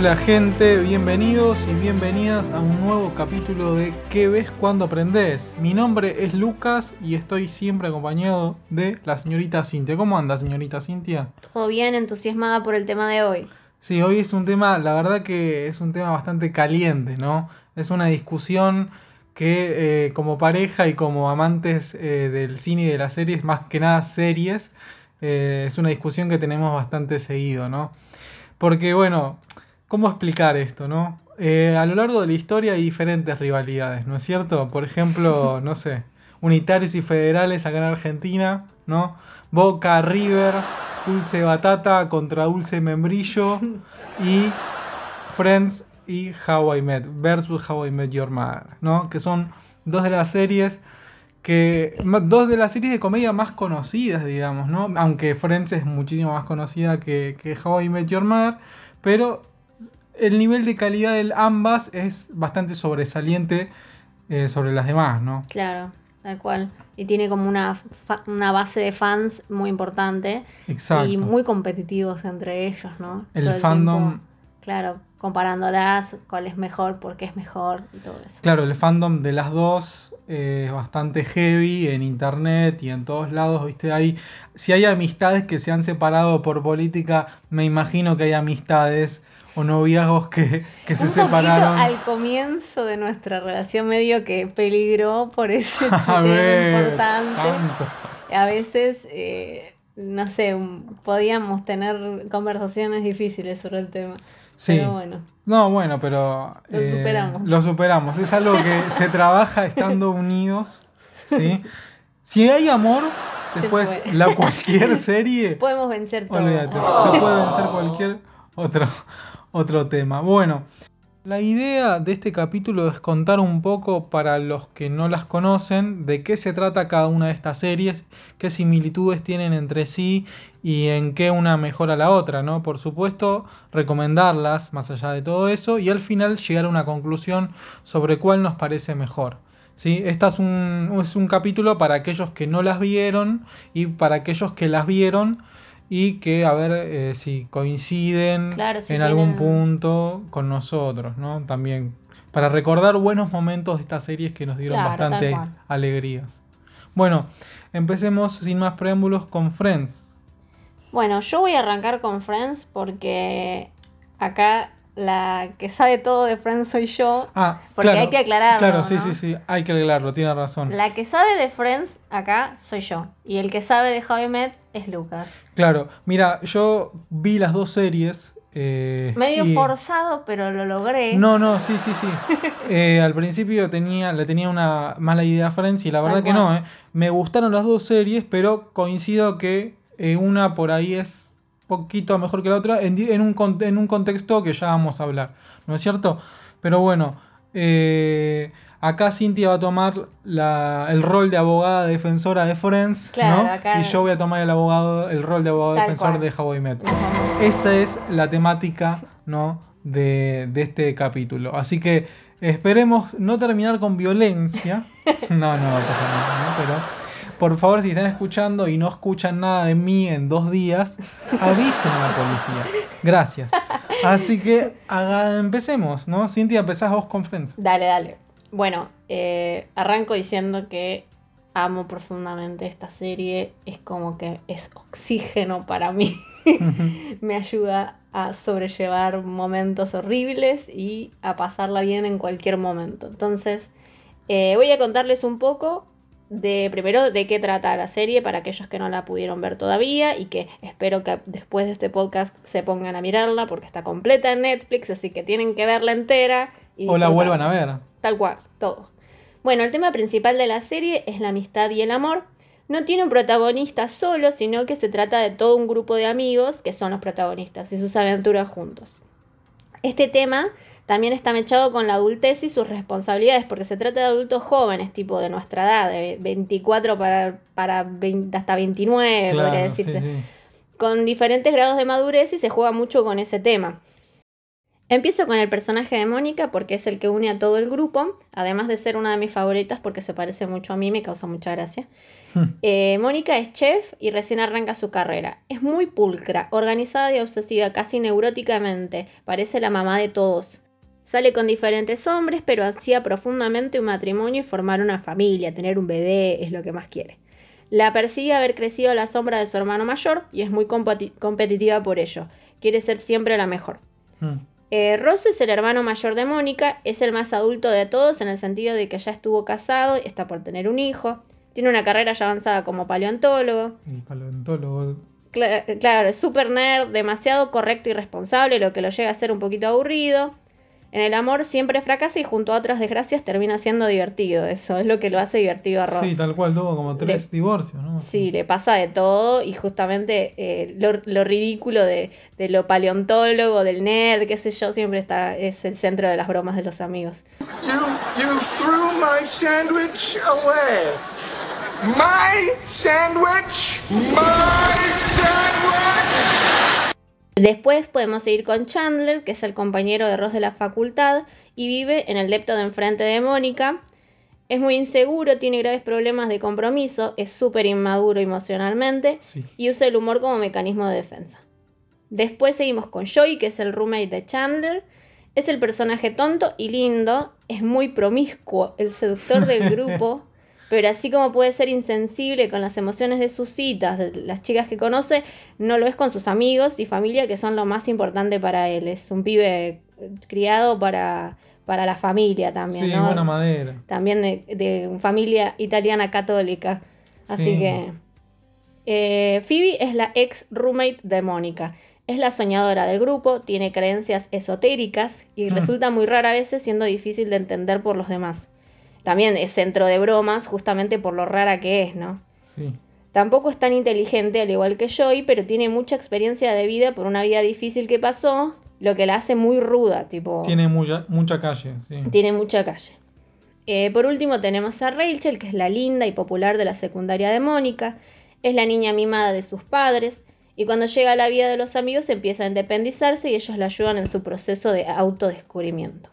Hola gente, bienvenidos y bienvenidas a un nuevo capítulo de ¿Qué ves cuando aprendes? Mi nombre es Lucas y estoy siempre acompañado de la señorita Cintia. ¿Cómo anda señorita Cintia? Todo bien, entusiasmada por el tema de hoy. Sí, hoy es un tema, la verdad que es un tema bastante caliente, ¿no? Es una discusión que eh, como pareja y como amantes eh, del cine y de las series, más que nada series, eh, es una discusión que tenemos bastante seguido, ¿no? Porque bueno, ¿cómo explicar esto, no? Eh, a lo largo de la historia hay diferentes rivalidades, ¿no es cierto? Por ejemplo, no sé, unitarios y federales acá en Argentina, ¿no? Boca, River, Dulce Batata contra Dulce Membrillo y Friends y How I Met versus How I Met Your Mother, ¿no? Que son dos de las series que dos de las series de comedia más conocidas, digamos, ¿no? Aunque Friends es muchísimo más conocida que, que How I Met Your Mother, pero el nivel de calidad de ambas es bastante sobresaliente eh, sobre las demás, ¿no? Claro, tal cual. Y tiene como una, una base de fans muy importante Exacto. y muy competitivos entre ellos, ¿no? El fandom- tiempo, claro, comparándolas, cuál es mejor, por qué es mejor y todo eso. Claro, el fandom de las dos es bastante heavy en internet y en todos lados, ¿viste? Hay, si hay amistades que se han separado por política, me imagino que hay amistades o noviazgos que, que se Un separaron. al comienzo de nuestra relación medio que peligró por ese A tema ver, importante. tanto. A veces, eh, no sé, podíamos tener conversaciones difíciles sobre el tema. Sí. Pero bueno. No, bueno, pero... Lo eh, superamos. Lo superamos. Es algo que se trabaja estando unidos, ¿sí? Si hay amor, después la cualquier serie... Podemos vencer todo. Olvídate, se puede vencer cualquier otro, otro tema. Bueno, la idea de este capítulo es contar un poco para los que no las conocen de qué se trata cada una de estas series, qué similitudes tienen entre sí y en qué una mejora la otra, ¿no? Por supuesto, recomendarlas más allá de todo eso y al final llegar a una conclusión sobre cuál nos parece mejor. ¿Sí? Este es un, es un capítulo para aquellos que no las vieron y para aquellos que las vieron y que a ver eh, si coinciden Claro, si en algún punto con nosotros, ¿no? También para recordar buenos momentos de estas series que nos dieron Claro, bastante alegrías. Bueno, empecemos sin más preámbulos con Friends. Bueno, yo voy a arrancar con Friends porque acá la que sabe todo de Friends soy yo. Ah, Porque claro, hay que aclararlo, Claro, sí, ¿no? sí, sí, hay que aclararlo, tiene razón. La que sabe de Friends acá soy yo. Y el que sabe de How I Met es Lucas. Claro, mira, yo vi las dos series. eh, Medio y- forzado, pero lo logré. No, no, sí, sí, sí. Eh, al principio tenía, le tenía una mala idea a Friends y la verdad Tal que cual. no, eh. Me gustaron las dos series, pero coincido que una por ahí es poquito mejor que la otra en, un, en un contexto que ya vamos a hablar, ¿no es cierto? Pero bueno, eh, acá Cintia va a tomar la- el rol de abogada defensora de Friends, Claro, ¿no? acá- Y yo voy a tomar el abogado, el rol de abogado Tal defensor cual. de How I Met. Ujú. Esa es la temática, ¿no? De, de este capítulo. Así que esperemos no terminar con violencia. No, no va a pasar nada, ¿no? Pero por favor, si están escuchando y no escuchan nada de mí en dos días, avisen a la policía. Gracias. Así que haga- empecemos, ¿no? Cintia, empezás vos con Friends. Dale, dale. Bueno, eh, arranco diciendo que amo profundamente esta serie. Es como que es oxígeno para mí. Me ayuda a sobrellevar momentos horribles y a pasarla bien en cualquier momento. Entonces, eh, voy a contarles un poco de primero de qué trata la serie para aquellos que no la pudieron ver todavía y que espero que después de este podcast se pongan a mirarla porque está completa en Netflix, así que tienen que verla entera. Y O la vuelvan a ver. Tal cual, todo. Bueno, el tema principal de la serie es la amistad y el amor. No tiene un protagonista solo, sino que se trata de todo un grupo de amigos que son los protagonistas y sus aventuras juntos. Este tema también está mechado con la adultez y sus responsabilidades, porque se trata de adultos jóvenes, tipo de nuestra edad, de 24 para, para 20 hasta 29, podría decirse sí, sí. con diferentes grados de madurez y se juega mucho con ese tema. Empiezo con el personaje de Mónica porque es el que une a todo el grupo, además de ser una de mis favoritas porque se parece mucho a mí, me causa mucha gracia. Eh, Mónica es chef y recién arranca su carrera. Es muy pulcra, organizada y obsesiva, casi neuróticamente. Parece la mamá de todos. Sale con diferentes hombres, pero ansía profundamente un matrimonio y formar una familia, tener un bebé, es lo que más quiere. La persigue haber crecido a la sombra de su hermano mayor y es muy competitiva por ello. Quiere ser siempre la mejor. Eh, Ross es el hermano mayor de Mónica, es el más adulto de todos en el sentido de que ya estuvo casado y está por tener un hijo. Tiene una carrera ya avanzada como paleontólogo. paleontólogo. claro, es súper nerd, demasiado correcto y responsable, lo que lo llega a ser un poquito aburrido. En el amor siempre fracasa y junto a otras desgracias termina siendo divertido. Eso es lo que lo hace divertido a Ross. Sí, tal cual, tuvo como tres divorcios, ¿no? Sí, le pasa de todo y justamente eh, lo, ridículo de, lo paleontólogo, del nerd, qué sé yo, siempre está, es el centro de las bromas de los amigos. You, you threw my sandwich away. My sandwich, my sandwich. Después podemos seguir con Chandler, que es el compañero de Ross de la facultad y vive en el depto de enfrente de Mónica. Es muy inseguro, tiene graves problemas de compromiso, es súper inmaduro emocionalmente y usa el humor como mecanismo de defensa. Después seguimos con Joey, que es el roommate de Chandler. Es el personaje tonto y lindo, es muy promiscuo, el seductor del grupo. Pero así como puede ser insensible con las emociones de sus citas, de las chicas que conoce, no lo es con sus amigos y familia, que son lo más importante para él. Es un pibe criado para, para la familia también. Sí, buena madera. También de, de familia italiana católica. Así que. Eh, Phoebe es la ex roommate de Mónica. Es la soñadora del grupo, tiene creencias esotéricas y mm. resulta muy rara a veces siendo difícil de entender por los demás también es centro de bromas justamente por lo rara que es, ¿no? Sí. Tampoco es tan inteligente al igual que Joy, pero tiene mucha experiencia de vida por una vida difícil que pasó, lo que la hace muy ruda, tipo... Tiene mucha, mucha calle, sí. Tiene mucha calle. Eh, por último tenemos a Rachel, que es la linda y popular de la secundaria de Mónica, es la niña mimada de sus padres, y cuando llega a la vida de los amigos empieza a independizarse y ellos la ayudan en su proceso de autodescubrimiento.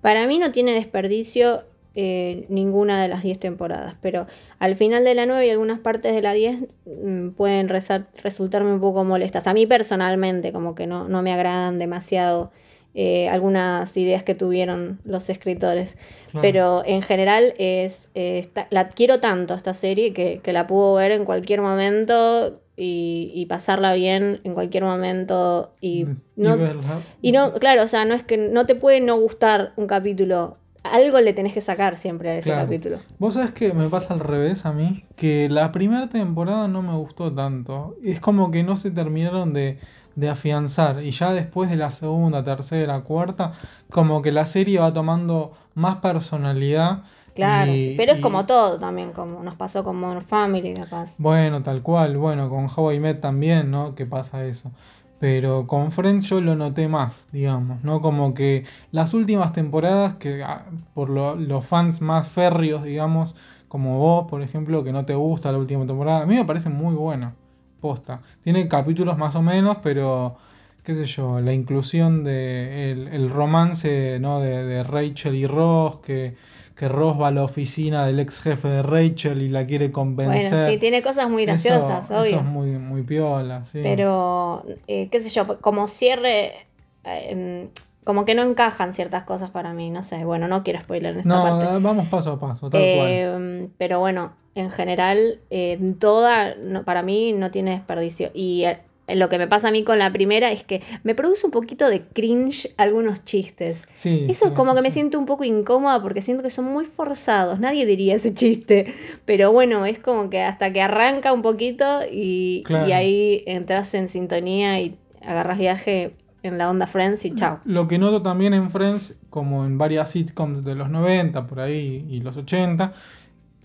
Para mí no tiene desperdicio eh, ninguna de las 10 temporadas, pero al final de la 9 y algunas partes de la 10 mm, pueden resultarme un poco molestas. A mí personalmente, como que no, no me agradan demasiado eh, algunas ideas que tuvieron los escritores. Pero en general es eh, la quiero tanto esta serie que, que la puedo ver en cualquier momento y, pasarla bien en cualquier momento y no, y no, claro, o sea, no es que no te puede no gustar un capítulo. Algo le tenés que sacar siempre a ese capítulo. Vos sabés que me pasa al revés a mí, que la primera temporada no me gustó tanto. Es como que no se terminaron de, de afianzar. Y ya después de la segunda, tercera, cuarta, como que la serie va tomando más personalidad Claro, pero es como todo también, como nos pasó con Modern Family, capaz. Bueno, tal cual, bueno, con How I Met también, ¿no? Que pasa eso. Pero con Friends yo lo noté más, digamos, ¿no? Como que las últimas temporadas, que ah, por los fans más férreos, digamos, como vos, por ejemplo, que no te gusta la última temporada, a mí me parece muy buena, posta. Tiene capítulos más o menos, pero qué sé yo, la inclusión de el, romance, ¿no? De, de Rachel y Ross, que que Ross va a la oficina del ex jefe de Rachel y la quiere convencer. Bueno, sí, tiene cosas muy graciosas, obvio. Eso es muy, muy piola, sí. Pero, eh, qué sé yo, como cierre, eh, como que no encajan ciertas cosas para mí, no sé. Bueno, no quiero spoiler en esta no, eh, vamos paso a paso, tal cual. Pero bueno, en general, toda, para mí no tiene desperdicio. Y lo que me pasa a mí con la primera es que me produce un poquito de cringe algunos chistes. Sí, Eso es como que me siento un poco incómoda porque siento que son muy forzados. Nadie diría ese chiste. Pero bueno, es como que hasta que arranca un poquito y, ahí entras en sintonía y agarras viaje en la onda Friends y chao. Lo que noto también en Friends, como en varias sitcoms de los 90 por ahí y los 80,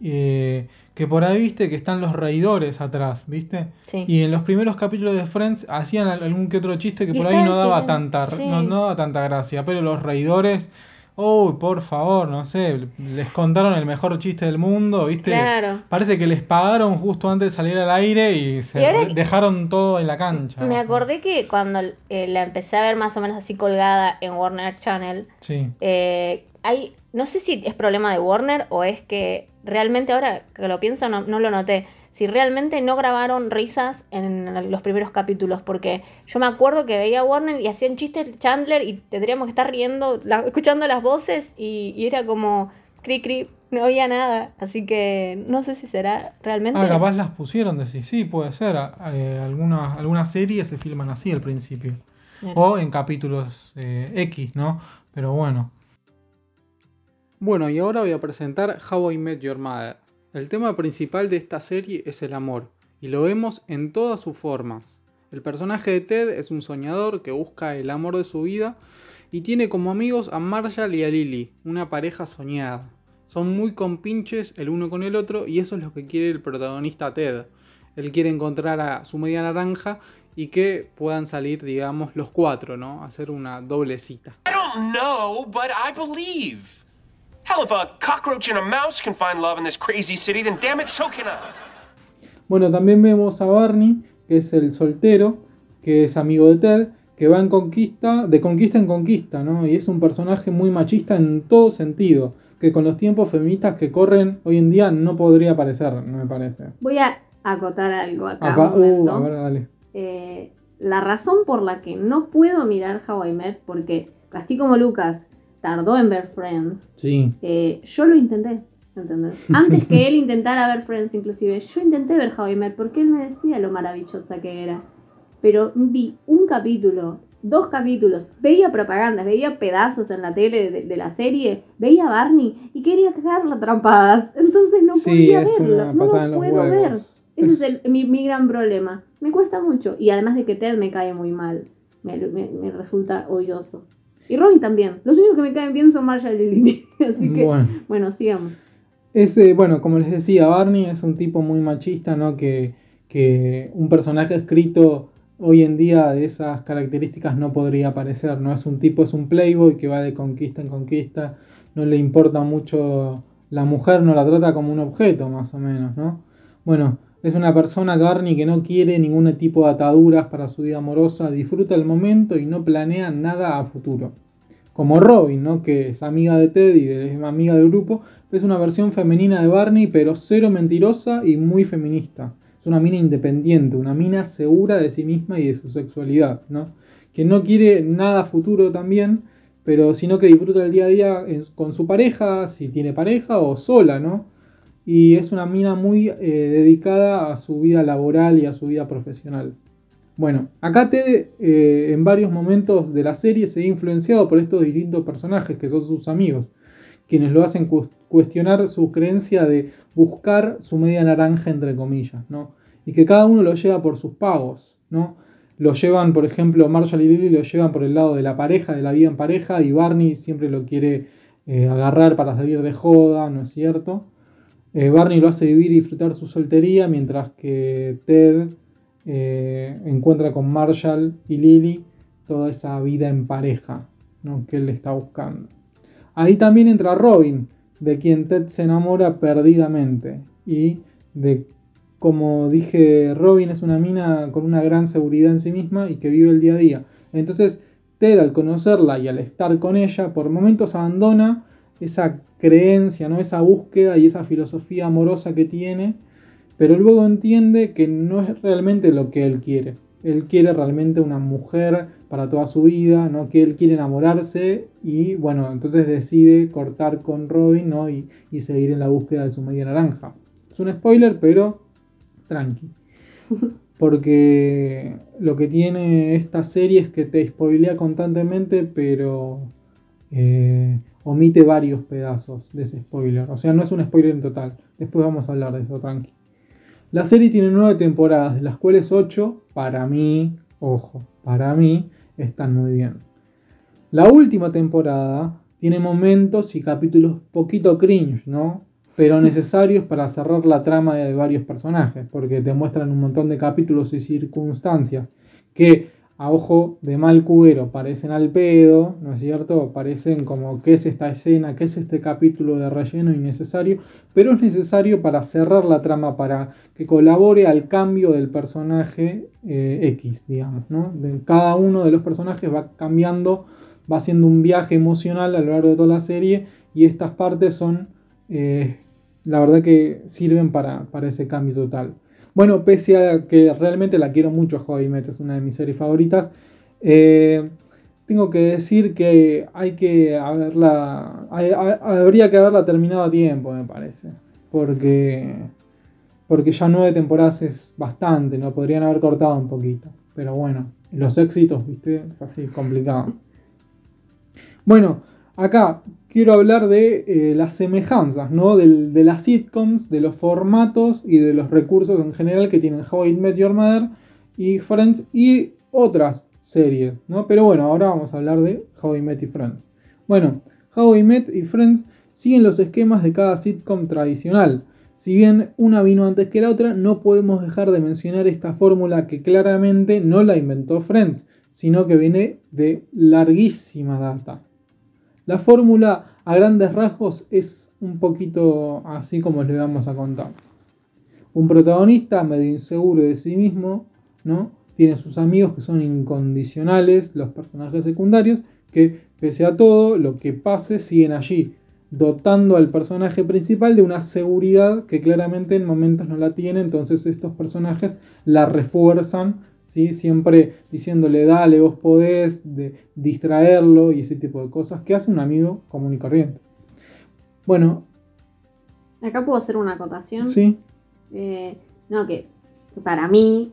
eh, que por ahí viste que están los reidores atrás, ¿viste? Y en los primeros capítulos de Friends hacían algún que otro chiste que por ahí no daba, tanta, no, daba tanta gracia, pero los reidores oh, por favor, no sé, les contaron el mejor chiste del mundo, ¿viste? Claro. Parece que les pagaron justo antes de salir al aire y se Y dejaron todo en la cancha. Me acordé que cuando eh, la empecé a ver más o menos así colgada en Warner Channel, Sí. eh, hay, no sé si es problema de Warner o es que realmente ahora que lo pienso no, no lo noté. Si realmente no grabaron risas en los primeros capítulos, porque yo me acuerdo que veía a Warner y hacían chistes Chandler y tendríamos que estar riendo, la- escuchando las voces y, y era como cri cri, no había nada. Así que no sé si será realmente. Ah, capaz las pusieron, decís, sí, puede ser. eh, algunas, algunas series se filman así al principio. O en capítulos eh, X, ¿no? Pero bueno. Bueno, y ahora voy a presentar How I Met Your Mother. El tema principal de esta serie es el amor, y lo vemos en todas sus formas. El personaje de Ted es un soñador que busca el amor de su vida y tiene como amigos a Marshall y a Lily, una pareja soñada. Son muy compinches el uno con el otro y eso es lo que quiere el protagonista Ted. Él quiere encontrar a su media naranja y que puedan salir, digamos, los cuatro, ¿no? Hacer una doble cita. I don't know, but I believe. Hell, if a cockroach and a mouse can find love in this crazy city, then damn it, so can I. Bueno, también vemos a Barney, que es el soltero, que es amigo de Ted, que va en conquista, de conquista en conquista, ¿no? Y es un personaje muy machista en todo sentido, que con los tiempos feministas que corren hoy en día no podría aparecer, no me parece. Voy a acotar algo acá. Acá- un momento. uh, a ver, dale. Eh, la razón por la que no puedo mirar How I Met, porque así como Lucas tardó en ver Friends, Sí. eh, yo lo intenté, ¿entendés? Antes que él intentara ver Friends, inclusive, yo intenté ver How I Met porque él me decía lo maravillosa que era. Pero vi un capítulo, dos capítulos, veía propagandas, veía pedazos en la tele de, de la serie, veía a Barney y quería cagarlo a trompadas. Entonces no Sí, podía verlo, no lo puedo ver. huevos. Ese es, Es- el- mi, mi gran problema. Me cuesta mucho. Y además de que Ted me cae muy mal. Me, me- me resulta odioso. Y Robin también. Los únicos que me caen bien son Marshall y Lily. Así que, bueno, Bueno. sigamos. Es, eh, bueno, como les decía, Barney es un tipo muy machista, ¿no? Que, que un personaje escrito hoy en día de esas características no podría aparecer, ¿no? Es un tipo, es un playboy que va de conquista en conquista, no le importa mucho la mujer, no la trata como un objeto, más o menos, ¿no? Bueno, es una persona, Barney, que no quiere ningún tipo de ataduras para su vida amorosa, disfruta el momento y no planea nada a futuro como Robin, ¿no? que es amiga de Ted y de- es amiga del grupo, es una versión femenina de Barney, pero cero mentirosa y muy feminista. Es una mina independiente, una mina segura de sí misma y de su sexualidad, ¿no? Que no quiere nada futuro también, pero sino que disfruta el día a día con su pareja, si tiene pareja o sola, ¿no? Y es una mina muy eh, dedicada a su vida laboral y a su vida profesional. Bueno, acá Ted eh, en varios momentos de la serie se ve influenciado por estos distintos personajes que son sus amigos, quienes lo hacen cu- cuestionar su creencia de buscar su media naranja entre comillas, ¿no? Y que cada uno lo lleva por sus pagos, ¿no? Lo llevan, por ejemplo, Marshall y Lily lo llevan por el lado de la pareja, de la vida en pareja, y Barney siempre lo quiere eh, agarrar para salir de joda, ¿no es cierto? Eh, Barney lo hace vivir y disfrutar su soltería, mientras que Ted eh, encuentra con Marshall y Lily toda esa vida en pareja ¿no? que él está buscando. Ahí también entra Robin, de quien Ted se enamora perdidamente. Y de, como dije, Robin es una mina con una gran seguridad en sí misma y que vive el día a día. Entonces, Ted al conocerla y al estar con ella, por momentos abandona esa creencia, ¿no? esa búsqueda y esa filosofía amorosa que tiene, pero luego entiende que no es realmente lo que él quiere. Él quiere realmente una mujer para toda su vida, ¿no? que él quiere enamorarse y bueno, entonces decide cortar con Robin ¿no? y, y seguir en la búsqueda de su media naranja. Es un spoiler, pero tranqui. Porque lo que tiene esta serie es que te spoilea constantemente, pero eh, omite varios pedazos de ese spoiler. O sea, no es un spoiler en total. Después vamos a hablar de eso, tranqui. La serie tiene nueve temporadas, de las cuales ocho, para mí, ojo, para mí, están muy bien. La última temporada tiene momentos y capítulos poquito cringe, ¿no? Pero necesarios para cerrar la trama de varios personajes, porque te muestran un montón de capítulos y circunstancias que a ojo de mal cubero parecen al pedo, ¿no es cierto? Parecen como qué es esta escena, qué es este capítulo de relleno innecesario, pero es necesario para cerrar la trama, para que colabore al cambio del personaje eh, X, digamos, ¿no? De cada uno de los personajes va cambiando, va haciendo un viaje emocional a lo largo de toda la serie y estas partes son, eh, la verdad que sirven para, para ese cambio total. Bueno, pese a que realmente la quiero mucho, How Met es una de mis series favoritas, eh, tengo que decir que hay que haberla, habría que haberla terminado a tiempo, me parece, porque, porque ya nueve temporadas es bastante, no podrían haber cortado un poquito, pero bueno, los éxitos, viste, es así complicado. Bueno, acá quiero hablar de eh, las semejanzas, ¿no? de las sitcoms, de los formatos y de los recursos en general que tienen How I Met Your Mother y Friends y otras series, ¿no? Pero bueno, ahora vamos a hablar de How I Met y Friends. Bueno, How I Met y Friends siguen los esquemas de cada sitcom tradicional. Si bien una vino antes que la otra, no podemos dejar de mencionar esta fórmula que claramente no la inventó Friends, sino que viene de larguísima data. La fórmula a grandes rasgos es un poquito así como le vamos a contar. Un protagonista medio inseguro de sí mismo, ¿no? Tiene sus amigos que son incondicionales, los personajes secundarios, que pese a todo, lo que pase, siguen allí, dotando al personaje principal de una seguridad que claramente en momentos no la tiene, entonces estos personajes la refuerzan Siempre diciéndole, dale, vos podés, de, distraerlo y ese tipo de cosas que hace un amigo común y corriente. Bueno. Acá puedo hacer una acotación. Sí. Eh, no, que para mí,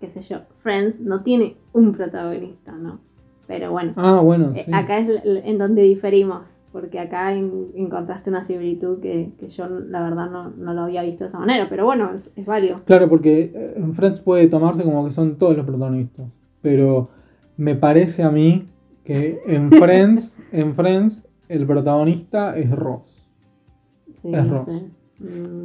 qué sé yo, Friends no tiene un protagonista, ¿no? Pero bueno. Ah, bueno. Eh, acá es en donde diferimos porque acá encontraste una similitud que, yo la verdad no, lo había visto de esa manera, pero bueno, es, válido. Claro, porque eh, en Friends puede tomarse como que son todos los protagonistas, pero me parece a mí que en Friends, en Friends el protagonista es Ross. es Ross.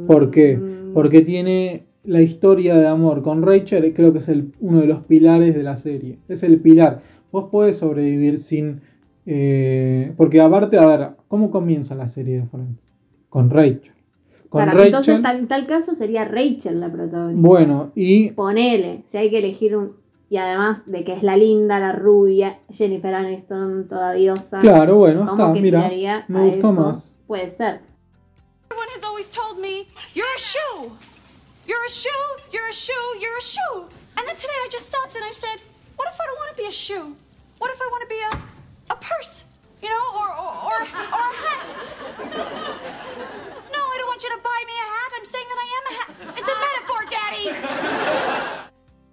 ¿Por qué? Mm. Porque tiene la historia de amor con Rachel, creo que es el, uno de los pilares de la serie. Es el pilar. Vos podés sobrevivir sin eh, porque aparte, a ver, ¿cómo comienza la serie de Friends? Con Rachel. Con Rachel, entonces, en tal caso sería Rachel la protagonista. Bueno, y. Ponele, si hay que elegir un. Y además de que es la linda, la rubia, Jennifer Aniston, toda diosa. Claro, bueno, está, mira. Me gustó más. Puede ser. Everyone has always told me, you're a shoe. You're a shoe, you're a shoe, you're a shoe. And then today I just stopped and I said, what if I don't want to be a shoe? What if I want to be a purse, you know, or, or, or, hat. No, I don't want you to buy me a hat. I'm saying that I am a hat. It's a metaphor, Daddy.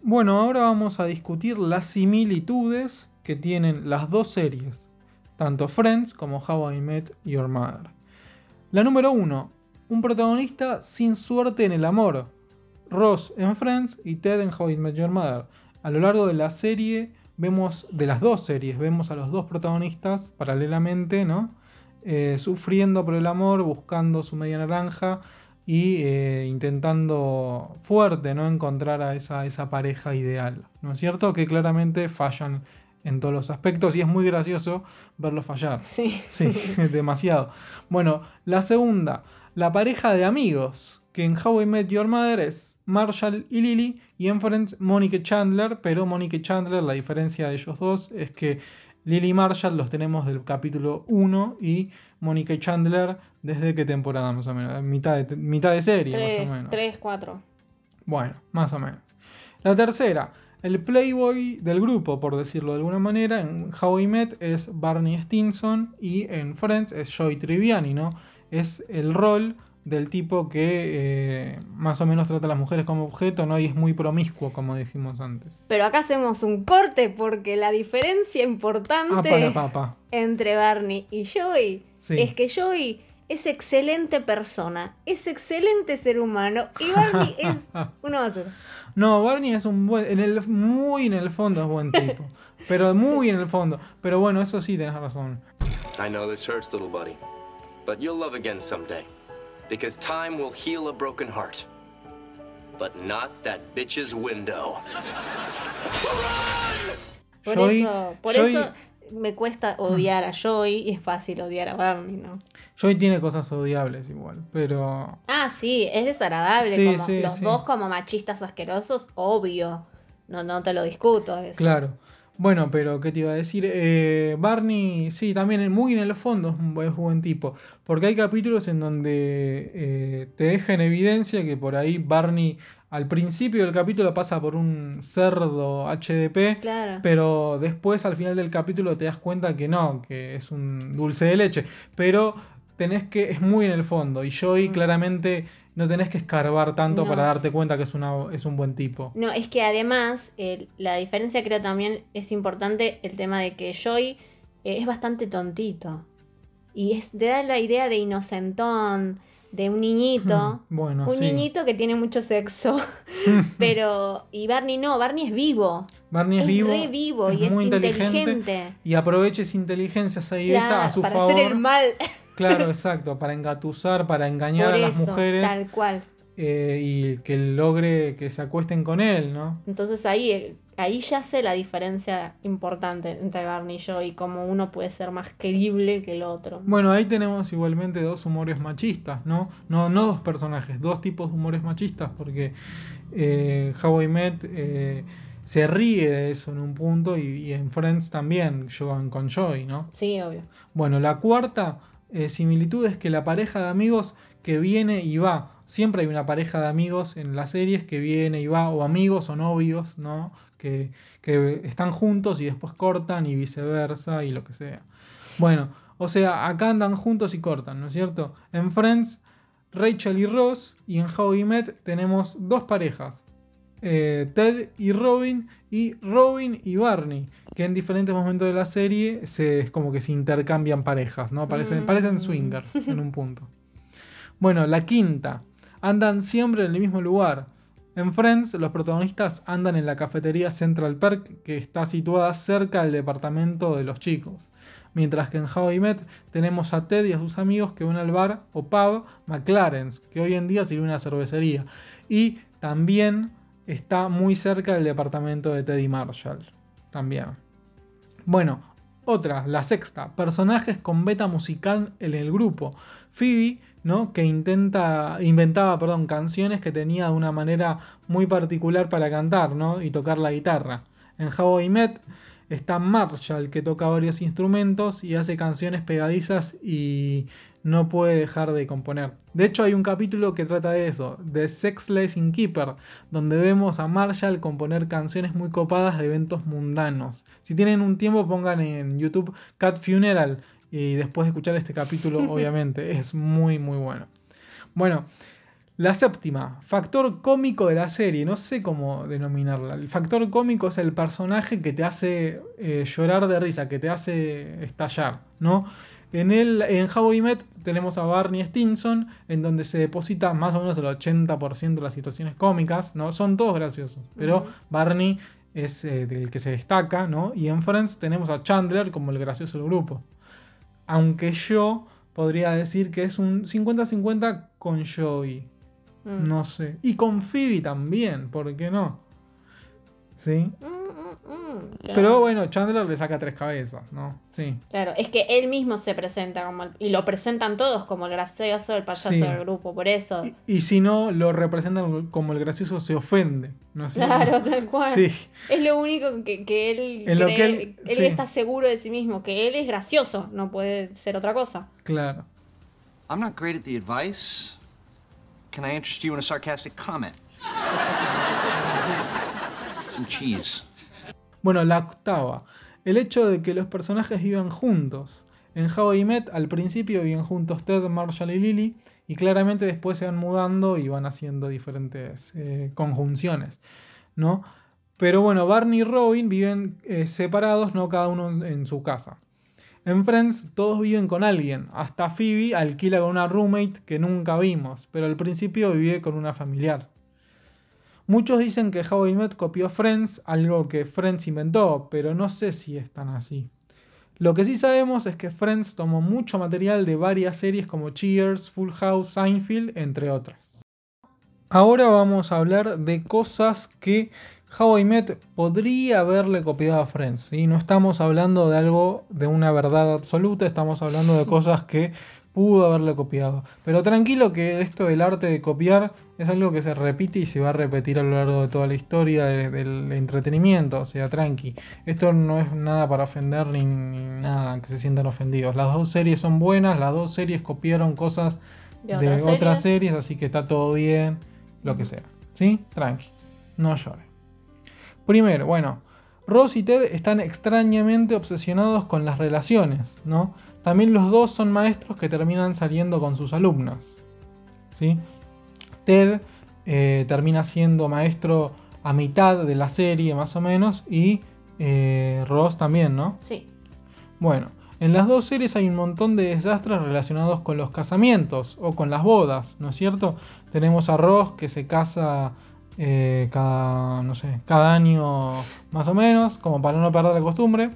Bueno, ahora vamos a discutir las similitudes que tienen las dos series, tanto Friends como How I Met Your Mother. La número uno, un protagonista sin suerte en el amor. Ross en Friends y Ted en How I Met Your Mother. A lo largo de la serie vemos de las dos series, vemos a los dos protagonistas paralelamente, ¿no? Eh, sufriendo por el amor, buscando su media naranja y eh, intentando fuerte, ¿no? Encontrar a esa, esa pareja ideal, ¿no es cierto? Que claramente fallan en todos los aspectos y es muy gracioso verlos fallar. Sí. Sí, demasiado. Bueno, la segunda, la pareja de amigos, que en How I Met Your Mother es Marshall y Lily, y en Friends Monica Chandler, pero Monica Chandler, la diferencia de ellos dos es que Lily y Marshall los tenemos del capítulo 1 y Monica y Chandler desde qué temporada más o menos, mitad de, mitad de serie más o menos. 3, 4. Bueno, más o menos. La tercera, el playboy del grupo, por decirlo de alguna manera, en How I Met es Barney Stinson y en Friends es Joey Triviani, ¿no? Es el rol del tipo que eh, más o menos trata a las mujeres como objeto, ¿no? Y es muy promiscuo, como dijimos antes. Pero acá hacemos un corte porque la diferencia importante entre Barney y Joey es que Joey es excelente persona, es excelente ser humano y Barney es una basura. No, Barney es un buen, en el, muy en el fondo es buen tipo, pero muy en el fondo. Pero bueno, eso sí, tenés razón. I know this hurts, little buddy, but you'll love again someday. Because time will heal a broken heart. But not that bitch's window. Por Joey- eso, por eso me cuesta odiar a Joey y es fácil odiar a Barney, ¿no? Joey tiene cosas odiables igual, pero Ah, sí, es desagradable. Sí, como sí, los sí. dos como machistas asquerosos, obvio. No, no te lo discuto. eso. claro. Bueno, pero ¿qué te iba a decir? Eh, Barney, sí, también muy en el fondo es un es buen tipo. Porque hay capítulos en donde eh, te deja en evidencia que por ahí Barney al principio del capítulo pasa por un cerdo HDP. Claro. Pero después al final del capítulo te das cuenta que no, que es un dulce de leche. Pero tenés que, es muy en el fondo. Y Joey Mm. claramente no tenés que escarbar tanto No. para darte cuenta que es, una, es un buen tipo. No, es que además la diferencia creo también es importante el tema de que Joy eh, es bastante tontito. Y es, te da la idea de inocentón, de un niñito. Bueno, un sí. niñito que tiene mucho sexo. pero. Y Barney no, Barney es vivo. Barney es, es vivo. re vivo y es muy inteligente. Y aprovecha esa inteligencia esa a su para favor. hacer el mal. Claro, exacto. Para engatusar, para engañar Por a las eso, mujeres. Tal cual. eh, y que logre que se acuesten con él, ¿no? Entonces ahí, ahí ya sé la diferencia importante entre Barney y yo y cómo uno puede ser más querible que el otro. Bueno, ahí tenemos igualmente dos humores machistas, ¿no? No, no dos personajes, dos tipos de humores machistas, porque eh, How I Met eh, se ríe de eso en un punto y, y en Friends también juegan con Joey, ¿no? Sí, obvio. Bueno, la cuarta eh, similitud es que la pareja de amigos que viene y va, siempre hay una pareja de amigos en las series que viene y va, o amigos o novios, ¿no? Que, que están juntos y después cortan y viceversa y lo que sea. Bueno, o sea, acá andan juntos y cortan, ¿no es cierto? En Friends, Rachel y Ross, y en How I Met tenemos dos parejas. eh, Ted y Robin y Robin y Barney, que en diferentes momentos de la serie se, es como que se intercambian parejas, ¿no? Parecen, Mm. parecen swingers en un punto. Bueno, la quinta. Andan siempre en el mismo lugar. En Friends, los protagonistas andan en la cafetería Central Park, que está situada cerca del departamento de los chicos. Mientras que en How I Met tenemos a Ted y a sus amigos que van al bar o pub McLaren's, que hoy en día sirve una cervecería. Y también está muy cerca del departamento de Teddy Marshall. También. Bueno, otra, la sexta. Personajes con beta musical en el grupo. Phoebe, ¿no? Que intenta, inventaba, perdón, canciones que tenía de una manera muy particular para cantar, ¿no? Y tocar la guitarra. En How I Met está Marshall, que toca varios instrumentos y hace canciones pegadizas y no puede dejar de componer. De hecho, hay un capítulo que trata de eso, de Sexless Innkeeper, donde vemos a Marshall componer canciones muy copadas de eventos mundanos. Si tienen un tiempo, pongan en YouTube Cat Funeral y después de escuchar este capítulo, obviamente, es muy, muy bueno. Bueno, la séptima, factor cómico de la serie, no sé cómo denominarla. El factor cómico es el personaje que te hace eh, llorar de risa, que te hace estallar, ¿no? En, el, en How I Met tenemos a Barney Stinson, en donde se deposita más o menos el 80% de las situaciones cómicas, ¿no? Son todos graciosos, pero. Barney es eh, el que se destaca, ¿no? Y en Friends tenemos a Chandler como el gracioso del grupo. Aunque yo podría decir que es un 50-50 con Joey. Mm. No sé. Y con Phoebe también, ¿por qué no? ¿Sí? Mm, mm. Claro. Pero bueno, Chandler le saca tres cabezas, ¿no? Sí. Claro, es que él mismo se presenta como el- y lo presentan todos como el gracioso, el payaso Sí. del grupo, por eso. Y, y si no, lo representan como el gracioso se ofende. ¿no es? Claro, tal cual. Sí. Es lo único que, que él En lo cree- que él- él sí. está seguro de sí mismo, que él es gracioso, no puede ser otra cosa. Claro. I'm not great at the advice. Can I interest you in a sarcastic comment? Some. Bueno, la octava. El hecho de que los personajes vivan juntos. En How I Met al principio viven juntos Ted, Marshall y Lily. Y claramente después se van mudando y van haciendo diferentes eh, conjunciones. ¿No? Pero bueno, Barney y Robin viven eh, separados, no cada uno en su casa. En Friends todos viven con alguien. Hasta Phoebe alquila con una roommate que nunca vimos. Pero al principio vive con una familiar. Muchos dicen que How I Met copió Friends, algo que Friends inventó, pero no sé si es tan así. Lo que sí sabemos es que Friends tomó mucho material de varias series como Cheers, Full House, Seinfeld, entre otras. Ahora vamos a hablar de cosas que How I Met podría haberle copiado a Friends. y No estamos hablando de algo, de una verdad absoluta, estamos hablando de cosas que pudo haberle copiado. Pero tranquilo que esto del arte de copiar es algo que se repite y se va a repetir a lo largo de toda la historia del entretenimiento. O sea, tranqui. Esto no es nada para ofender ni, nada que se sientan ofendidos. Las dos series son buenas, las dos series copiaron cosas de, otras, series? así que está todo bien, lo que sea. ¿Sí? Tranqui. No llore. Primero, bueno, Ross y Ted están extrañamente obsesionados con las relaciones, ¿no? También los dos son maestros que terminan saliendo con sus alumnas. ¿sí? Ted eh, termina siendo maestro a mitad de la serie más o menos y eh, Ross también, ¿no? Sí. Bueno, en las dos series hay un montón de desastres relacionados con los casamientos o con las bodas, ¿no es cierto? Tenemos a Ross que se casa eh, cada, no sé, cada año más o menos, como para no perder la costumbre.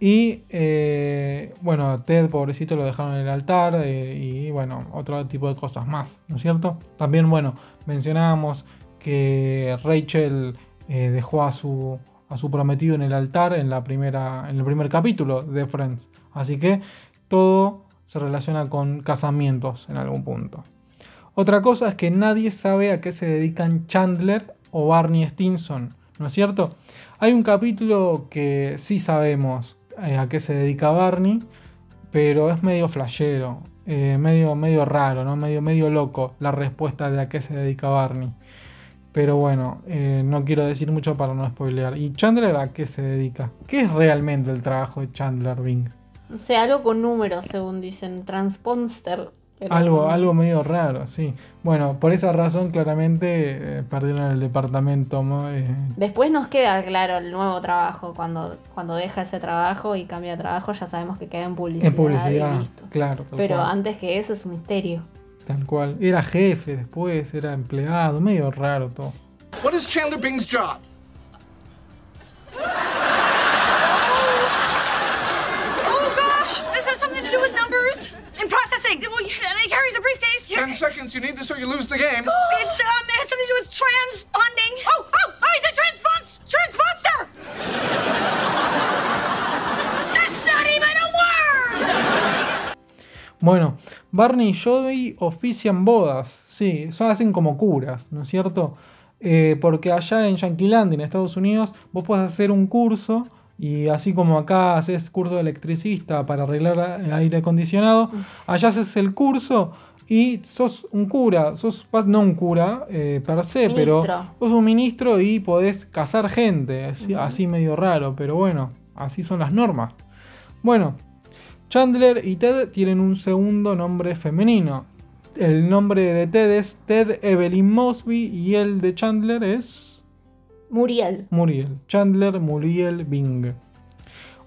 Y eh, bueno, Ted, pobrecito, lo dejaron en el altar eh, y bueno, otro tipo de cosas más, ¿no es cierto? También, bueno, mencionábamos que Rachel eh, dejó a su, a su prometido en el altar en, la primera, en el primer capítulo de Friends. Así que todo se relaciona con casamientos en algún punto. Otra cosa es que nadie sabe a qué se dedican Chandler o Barney Stinson, ¿no es cierto? Hay un capítulo que sí sabemos eh, a qué se dedica Barney, pero es medio flashero, eh, medio, medio raro, ¿no? medio, medio loco la respuesta de a qué se dedica Barney. Pero bueno, eh, no quiero decir mucho para no spoilear. ¿Y Chandler a qué se dedica? ¿Qué es realmente el trabajo de Chandler Bing? O sea, algo con números, según dicen. Transponster algo, algo medio raro, sí. Bueno, por esa razón claramente eh, perdieron el departamento. Eh, Después nos queda claro el nuevo trabajo. Cuando, cuando deja ese trabajo y cambia de trabajo, ya sabemos que queda en publicidad. En publicidad, claro. Pero antes que eso es un misterio. Tal cual. Era jefe después, era empleado, medio raro todo. What is Chandler Bing's job? Carries a briefcase. Ten seconds. You need this or you lose the game. It's um, it has something to do with transponding. Oh, oh, oh, he's a transpons transponster. That's not even a word. Bueno, Barney y Jody ofician bodas. Sí, son hacen como curas, ¿no es cierto? Eh, porque allá en Yankee Land, en Estados Unidos, vos podés hacer un curso y así como acá haces curso de electricista para arreglar aire acondicionado, allá haces el curso y sos un cura, sos no un cura eh, per se, pero sos un ministro y podés casar gente, así, medio raro, pero bueno, así son las normas. Bueno, Chandler y Ted tienen un segundo nombre femenino. El nombre de Ted es Ted Evelyn Mosby y el de Chandler es Muriel. Muriel. Chandler, Muriel, Bing.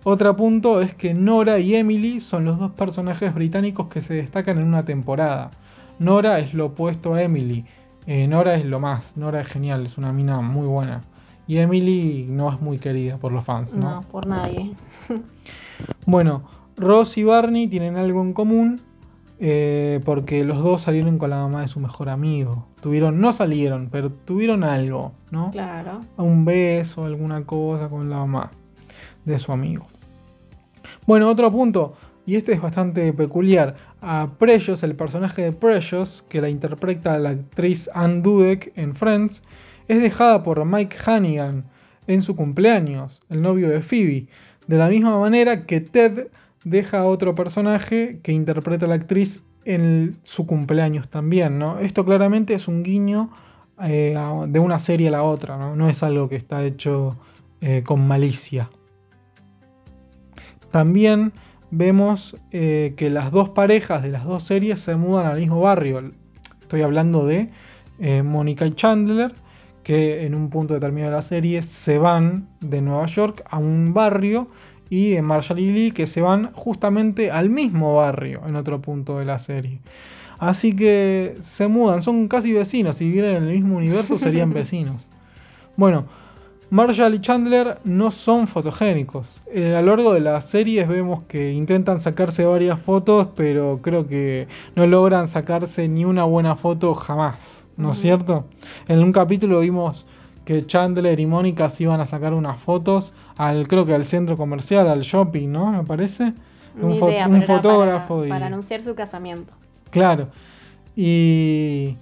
Otro punto es que Nora y Emily son los dos personajes británicos que se destacan en una temporada. Nora es lo opuesto a Emily. Eh, Nora es lo más. Nora es genial, es una mina muy buena. Y Emily no es muy querida por los fans, ¿no? No, por nadie. bueno, Ross y Barney tienen algo en común eh, porque los dos salieron con la mamá de su mejor amigo. Tuvieron, no salieron, pero tuvieron algo, ¿no? Claro. Un beso, alguna cosa con la mamá de su amigo. Bueno, otro punto, y este es bastante peculiar. A Precious, el personaje de Precious, que la interpreta la actriz Anne Dudek en Friends, es dejada por Mike Hannigan en su cumpleaños, el novio de Phoebe. De la misma manera que Ted deja a otro personaje que interpreta a la actriz en su cumpleaños también, ¿no? Esto claramente es un guiño eh, de una serie a la otra, ¿no? No es algo que está hecho eh, con malicia. También vemos eh, que las dos parejas de las dos series se mudan al mismo barrio. Estoy hablando de Mónica y Chandler, que en un punto determinado de la serie se van de Nueva York a un barrio y Marshall y Lee que se van justamente al mismo barrio en otro punto de la serie. Así que se mudan, son casi vecinos, si vivieran en el mismo universo serían vecinos. Bueno, Marshall y Chandler no son fotogénicos. Eh, a lo largo de las series vemos que intentan sacarse varias fotos, pero creo que no logran sacarse ni una buena foto jamás, ¿no es cierto? En un capítulo vimos que Chandler y Mónica se iban a sacar unas fotos al, creo que al centro comercial, al shopping, ¿no? Me parece. Un, fo- fotógrafo para, y. para anunciar su casamiento. Claro. Y.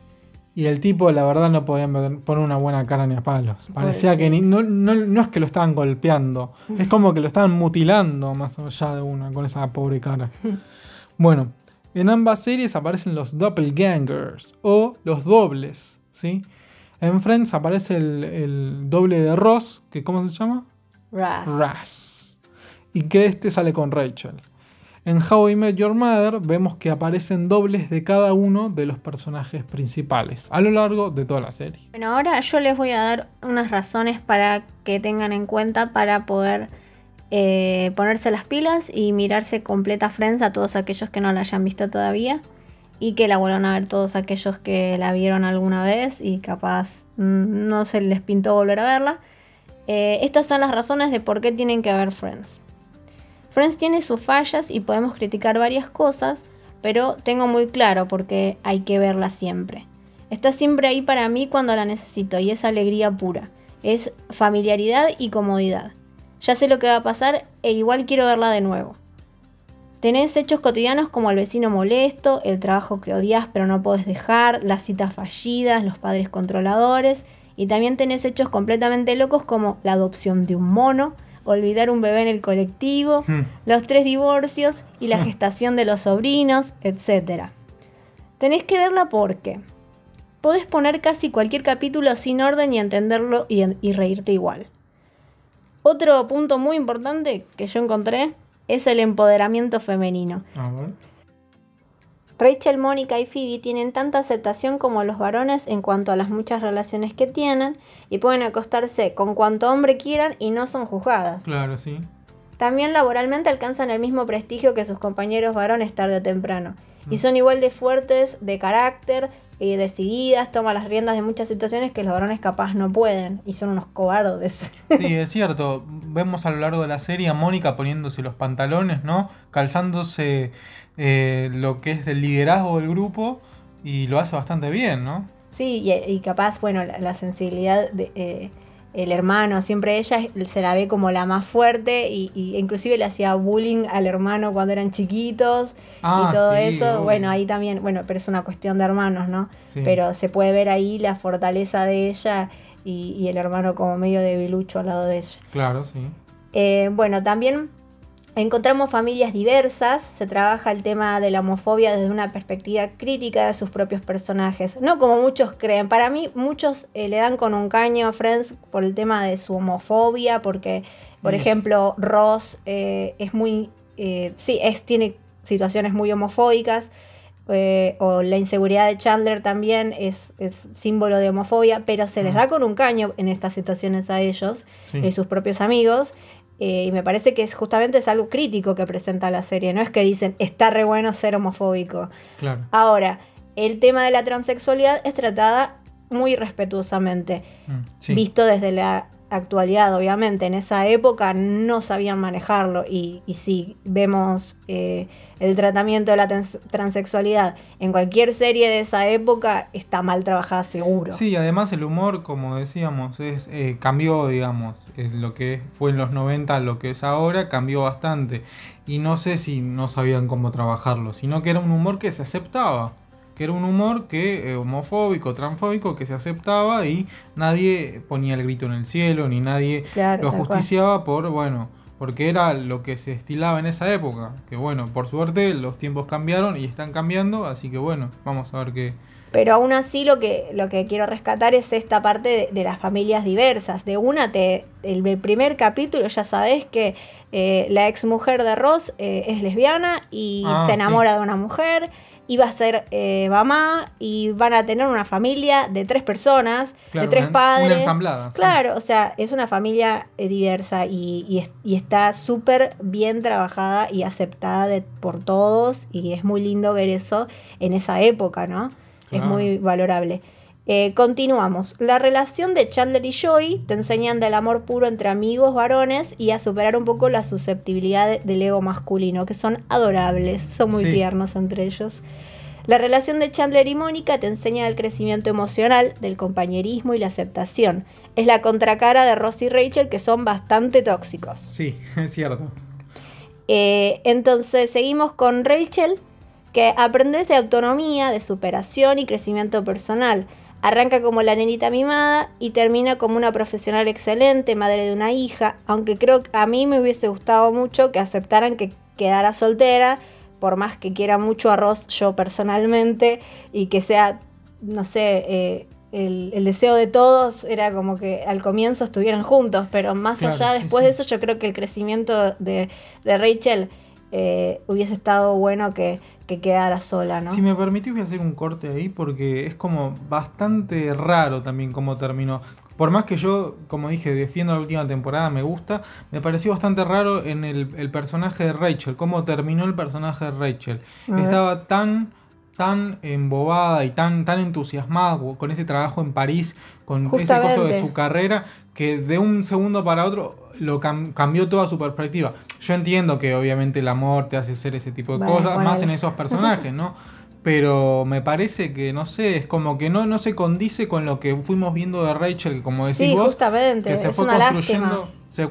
Y el tipo, la verdad, no podía meter- poner una buena cara ni a palos. Parecía que ni, no, no, no es que lo estaban golpeando, es como que lo estaban mutilando más allá de una con esa pobre cara. Bueno, en ambas series aparecen los doppelgangers o los dobles, ¿sí? En Friends aparece el, el doble de Ross, que ¿cómo se llama? Raz. Raz. Y que este sale con Rachel. En How I Met Your Mother vemos que aparecen dobles de cada uno de los personajes principales a lo largo de toda la serie. Bueno, ahora yo les voy a dar unas razones para que tengan en cuenta para poder eh, ponerse las pilas y mirarse completa Friends a todos aquellos que no la hayan visto todavía y que la vuelvan a ver todos aquellos que la vieron alguna vez y capaz mm, no se les pintó volver a verla. Eh, estas son las razones de por qué tienen que ver Friends. Friends tiene sus fallas y podemos criticar varias cosas, pero tengo muy claro por qué hay que verla siempre. Está siempre ahí para mí cuando la necesito y es alegría pura. Es familiaridad y comodidad. Ya sé lo que va a pasar e igual quiero verla de nuevo. Tenés hechos cotidianos como el vecino molesto, el trabajo que odias pero no podés dejar, las citas fallidas, los padres controladores y también tenés hechos completamente locos como la adopción de un mono, olvidar un bebé en el colectivo, Hmm. los tres divorcios y la gestación de los sobrinos, etc. Tenés que verla porque podés poner casi cualquier capítulo sin orden y entenderlo y, y reírte igual. Otro punto muy importante que yo encontré es el empoderamiento femenino. A ver. Rachel, Mónica y Phoebe tienen tanta aceptación como los varones en cuanto a las muchas relaciones que tienen y pueden acostarse con cuanto hombre quieran y no son juzgadas. Claro, sí. También laboralmente alcanzan el mismo prestigio que sus compañeros varones tarde o temprano. Y Mm. son igual de fuertes, de carácter, decididas, toman las riendas de muchas situaciones que los varones capaz no pueden. Y son unos cobardes. Sí, es cierto. Vemos a lo largo de la serie a Mónica poniéndose los pantalones, ¿no? Calzándose eh, lo que es del liderazgo del grupo y lo hace bastante bien, ¿no? Sí, y, y capaz, bueno, la, la sensibilidad de... eh, el hermano, siempre ella se la ve como la más fuerte y, y inclusive le hacía bullying al hermano cuando eran chiquitos Ah, y todo sí, eso. obvio. Bueno, ahí también, bueno, pero es una cuestión de hermanos, ¿no? Sí. Pero se puede ver ahí la fortaleza de ella y, y el hermano como medio debilucho al lado de ella. Claro, sí. Eh, bueno, también encontramos familias diversas, se trabaja el tema de la homofobia desde una perspectiva crítica de sus propios personajes, no como muchos creen. Para mí muchos eh, le dan con un caño a Friends por el tema de su homofobia, porque, por Mm. ejemplo, Ross eh, es muy, eh, sí, es, tiene situaciones muy homofóbicas. o la inseguridad de Chandler también es, es símbolo de homofobia, pero se les Mm. da con un caño en estas situaciones a ellos Sí. sus propios amigos. Eh, y me parece que es justamente es algo crítico que presenta la serie. No es que dicen está re bueno ser homofóbico. Claro. Ahora, el tema de la transexualidad es tratada muy respetuosamente. Mm, sí. Visto desde la actualidad, obviamente. En esa época no sabían manejarlo. Y, y si vemos eh, el tratamiento de la trans- transexualidad en cualquier serie de esa época, está mal trabajada seguro. Sí, además el humor, como decíamos, es eh, cambió, digamos, lo que fue en los 90 a lo que es ahora, cambió bastante. Y no sé si no sabían cómo trabajarlo, sino que era un humor que se aceptaba. Que era un humor que eh, homofóbico, transfóbico, que se aceptaba y nadie ponía el grito en el cielo, ni nadie Claro, lo cual. justiciaba por, bueno, porque era lo que se estilaba en esa época. Que bueno, por suerte los tiempos cambiaron y están cambiando, así que bueno, vamos a ver qué, Pero aún así lo que, lo que quiero rescatar es esta parte de, de las familias diversas. De una, te, el, el primer capítulo ya sabes que eh, la ex mujer de Ross eh, es lesbiana y Ah, se sí. enamora de una mujer va a ser eh, mamá y van a tener una familia de tres personas, Claro, de tres una- padres. una ensamblada, sí. Claro, o sea, es una familia eh, diversa y, y es- y está súper bien trabajada y aceptada de- por todos y es muy lindo ver eso en esa época, ¿no? Es muy valorable. Eh, continuamos. La relación de Chandler y Joey te enseñan del amor puro entre amigos varones y a superar un poco la susceptibilidad de- del ego masculino, que son adorables, son muy Sí. tiernos entre ellos. La relación de Chandler y Mónica te enseña del crecimiento emocional, del compañerismo y la aceptación. Es la contracara de Ross y Rachel que son bastante tóxicos. Sí, es cierto. Eh, entonces seguimos con Rachel, que aprende de autonomía, de superación y crecimiento personal. Arranca como la nenita mimada y termina como una profesional excelente, madre de una hija, aunque creo que a mí me hubiese gustado mucho que aceptaran que quedara soltera, por más que quiera mucho a Ross yo personalmente y que sea, no sé, eh, el, deseo de todos era como que al comienzo estuvieran juntos, pero más allá, después de eso, yo creo que el crecimiento de, Rachel eh, hubiese estado bueno que, quedara sola, ¿no? Si me permitís voy a hacer un corte ahí porque es como bastante raro también cómo terminó. Por más que yo, como dije, defiendo la última temporada, me gusta, me pareció bastante raro en el, personaje de Rachel, cómo terminó el personaje de Rachel. Estaba tan tan embobada y tan, tan entusiasmada con ese trabajo en París, con ese coso de su carrera, que de un segundo para otro lo cambió toda su perspectiva. Yo entiendo que obviamente el amor te hace hacer ese tipo de cosas, más en esos personajes, ¿no? Pero me parece que, no sé, es como que no, no se condice con lo que fuimos viendo de Rachel, como decís sí, vos. justamente, que se es fue una construyendo se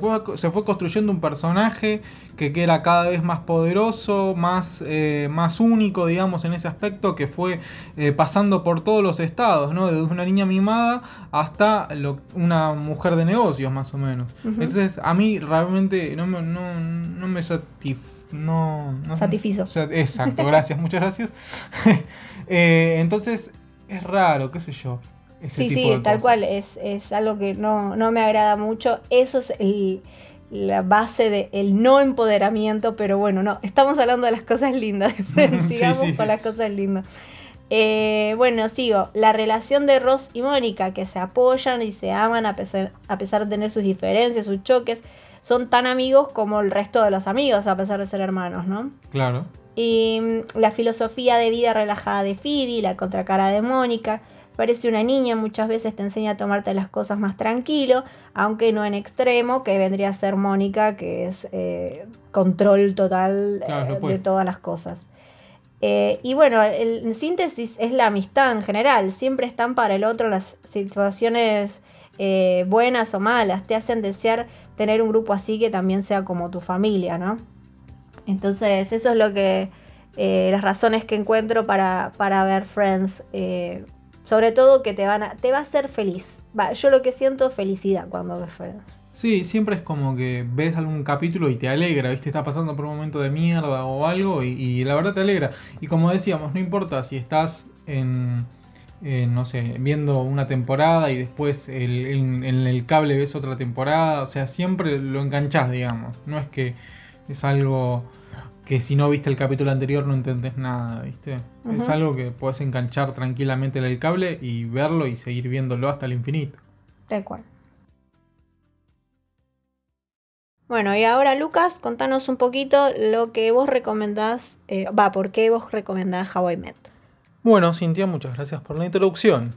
fue, construyendo un personaje que, era cada vez más poderoso, más, eh, más único, digamos, en ese aspecto, que fue eh, pasando por todos los estados, ¿no? Desde una niña mimada hasta una mujer de negocios, más o menos. Entonces, a mí realmente no, no, no me no, Satisfizo. exacto, gracias, muchas gracias. Eh, entonces, es raro, qué sé yo sí, sí, tal cual, es, algo que no, me agrada mucho. Eso es la base del no empoderamiento, pero bueno, no, estamos hablando de las cosas lindas, sigamos con las cosas lindas. Eh, bueno, sigo. La relación de Ross y Mónica, que se apoyan y se aman a pesar, a pesar de tener sus diferencias, sus choques, son tan amigos como el resto de los amigos, a pesar de ser hermanos, ¿no? Claro. Y mm, la filosofía de vida relajada de Phoebe, la contracara de Mónica, Parece una niña, muchas veces te enseña a tomarte las cosas más tranquilo, aunque no en extremo, que vendría a ser Mónica, que es eh, control total eh, de todas las cosas. Eh, y bueno, en síntesis es la amistad en general, siempre están para el otro las situaciones buenas o malas, te hacen desear tener un grupo así que también sea como tu familia, ¿no? Entonces, eso es lo que, las razones que encuentro para, para ver Friends sobre todo que te, van a, te va a hacer feliz. Va, yo lo que siento es felicidad cuando ves Friends. Sí, siempre es como que ves algún capítulo y te alegra, ¿viste? Está pasando por un momento de mierda o algo y, la verdad te alegra. Y como decíamos, no importa si estás en, no sé, viendo una temporada y después en el cable ves otra temporada, o sea, siempre lo enganchás, digamos. No es que es algo que si no viste el capítulo anterior no entendés nada, ¿viste? Es algo que puedes enganchar tranquilamente en el cable y verlo y seguir viéndolo hasta el infinito. Tal cual. Bueno, y ahora Lucas, contanos un poquito lo que vos recomendás, eh, va, ¿por qué vos recomendás How I Met? Bueno, Cintia, muchas gracias por la introducción.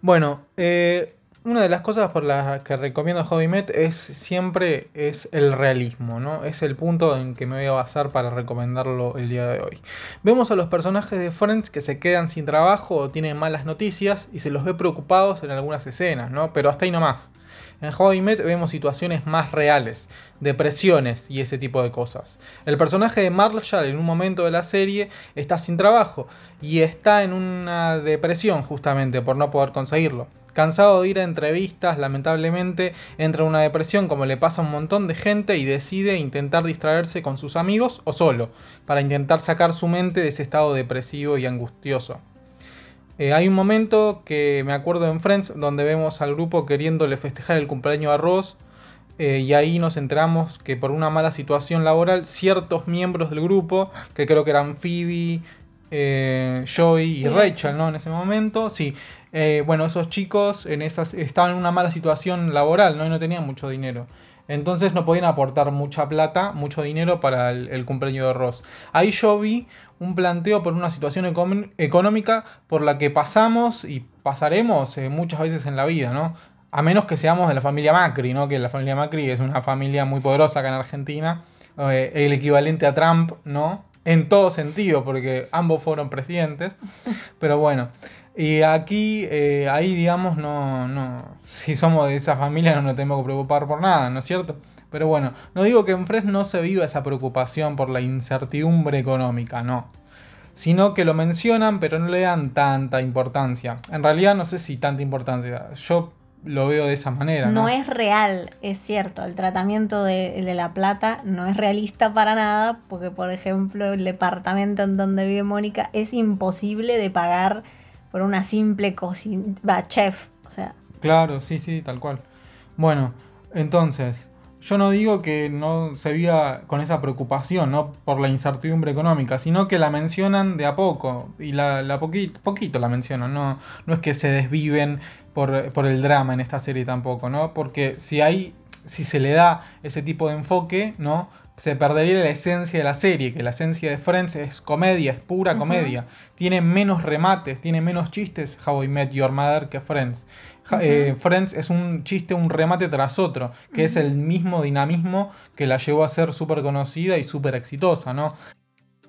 Bueno, eh, una de las cosas por las que recomiendo Hobby Met es siempre es el realismo, ¿no? Es el punto en que me voy a basar para recomendarlo el día de hoy. Vemos a los personajes de Friends que se quedan sin trabajo o tienen malas noticias y se los ve preocupados en algunas escenas, ¿no? Pero hasta ahí nomás. En Hobby Met vemos situaciones más reales, depresiones y ese tipo de cosas. El personaje de Marshall en un momento de la serie está sin trabajo y está en una depresión justamente por no poder conseguirlo. Cansado de ir a entrevistas, lamentablemente entra en una depresión como le pasa a un montón de gente y decide intentar distraerse con sus amigos o solo, para intentar sacar su mente de ese estado depresivo y angustioso. Eh, hay un momento que me acuerdo en Friends donde vemos al grupo queriéndole festejar el cumpleaños a Ross eh, y ahí nos enteramos que por una mala situación laboral ciertos miembros del grupo, que creo que eran Phoebe, eh, Joey y Rachel, ¿no? En ese momento, sí, eh, bueno, esos chicos en esas, estaban en una mala situación laboral, ¿no? Y no tenían mucho dinero. Entonces no podían aportar mucha plata, mucho dinero para el, cumpleaños de Ross. Ahí yo vi un planteo por una situación económica por la que pasamos y pasaremos eh, muchas veces en la vida, ¿no? A menos que seamos de la familia Macri, ¿no? Que la familia Macri es una familia muy poderosa acá en Argentina, eh, el equivalente a Trump, ¿no? en todo sentido, porque ambos fueron presidentes. Pero bueno, y aquí, eh, ahí digamos, no, no, si somos de esa familia no nos tenemos que preocupar por nada, ¿no es cierto? Pero bueno, no digo que en Fresh no se viva esa preocupación por la incertidumbre económica, no. Sino que lo mencionan, pero no le dan tanta importancia. En realidad no sé si tanta importancia. Yo lo veo de esa manera. No, es real, es cierto. El tratamiento de, de, la plata no es realista para nada, porque por ejemplo el departamento en donde vive Mónica es imposible de pagar por una simple cocina, chef, o sea. Claro, sí, sí, tal cual. Bueno, entonces, yo no digo que no se viva con esa preocupación, ¿no? Por la incertidumbre económica, sino que la mencionan de a poco, y la, la poquito, la mencionan, no, no es que se desviven por, por el drama en esta serie tampoco, ¿no? Porque si hay, si se le da ese tipo de enfoque, ¿no? Se perdería la esencia de la serie, que la esencia de Friends es comedia, es pura comedia. Tiene menos remates, tiene menos chistes How I Met Your Mother que Friends. Eh, Friends es un chiste, un remate tras otro, que es el mismo dinamismo que la llevó a ser súper conocida y súper exitosa, ¿no?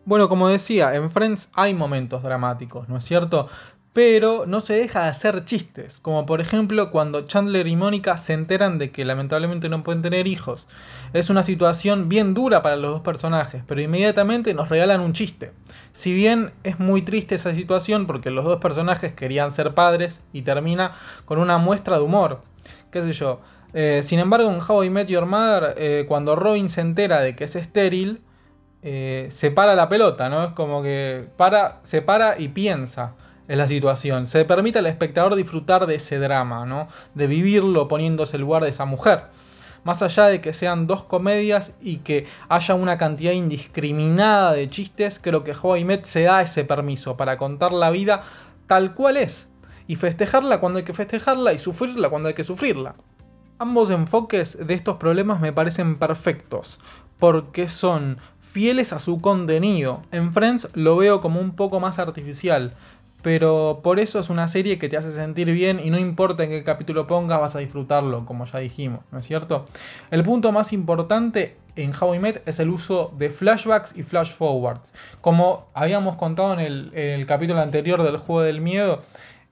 Bueno, como decía, en Friends hay momentos dramáticos, ¿no es cierto? Pero no se deja de hacer chistes, como por ejemplo cuando Chandler y Mónica se enteran de que lamentablemente no pueden tener hijos. Es una situación bien dura para los dos personajes, pero inmediatamente nos regalan un chiste. Si bien es muy triste esa situación porque los dos personajes querían ser padres y termina con una muestra de humor, qué sé yo. Eh, sin embargo, en How I Met Your Mother, eh, cuando Robin se entera de que es estéril, eh, se para la pelota, ¿no? Es como que para, se para y piensa es la situación. Se permite al espectador disfrutar de ese drama, ¿no? De vivirlo poniéndose el lugar de esa mujer. Más allá de que sean dos comedias y que haya una cantidad indiscriminada de chistes, creo que How Met se da ese permiso para contar la vida tal cual es. Y festejarla cuando hay que festejarla y sufrirla cuando hay que sufrirla. Ambos enfoques de estos problemas me parecen perfectos, porque son fieles a su contenido. En Friends lo veo como un poco más artificial, pero por eso es una serie que te hace sentir bien y no importa en qué capítulo pongas, vas a disfrutarlo, como ya dijimos, ¿no es cierto? El punto más importante en How I Met es el uso de flashbacks y flash forwards. Como habíamos contado en el, capítulo anterior del juego del miedo,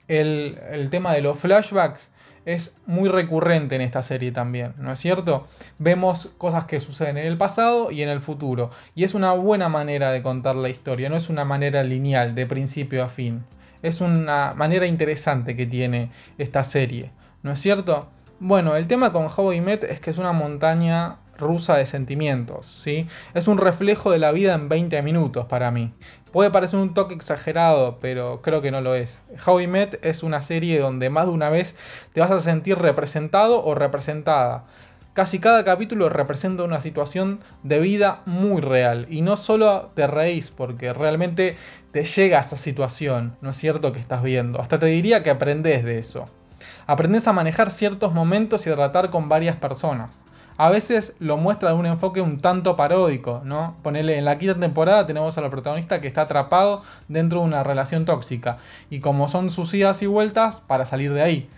el, el tema de los flashbacks es muy recurrente en esta serie también, ¿no es cierto? Vemos cosas que suceden en el pasado y en el futuro, y es una buena manera de contar la historia, no es una manera lineal, de principio a fin es una manera interesante que tiene esta serie, ¿no es cierto? Bueno, el tema con How I Met es que es una montaña rusa de sentimientos, ¿sí? Es un reflejo de la vida en 20 minutos para mí. Puede parecer un toque exagerado, pero creo que no lo es. How I Met es una serie donde más de una vez te vas a sentir representado o representada. Casi cada capítulo representa una situación de vida muy real y no solo te reís porque realmente te llega a esa situación, ¿no es cierto? Que estás viendo. Hasta te diría que aprendes de eso. Aprendes a manejar ciertos momentos y a tratar con varias personas. A veces lo muestra de un enfoque un tanto paródico, ¿no? Ponele, en la quinta temporada tenemos al protagonista que está atrapado dentro de una relación tóxica. Y como son sus idas y vueltas para salir de ahí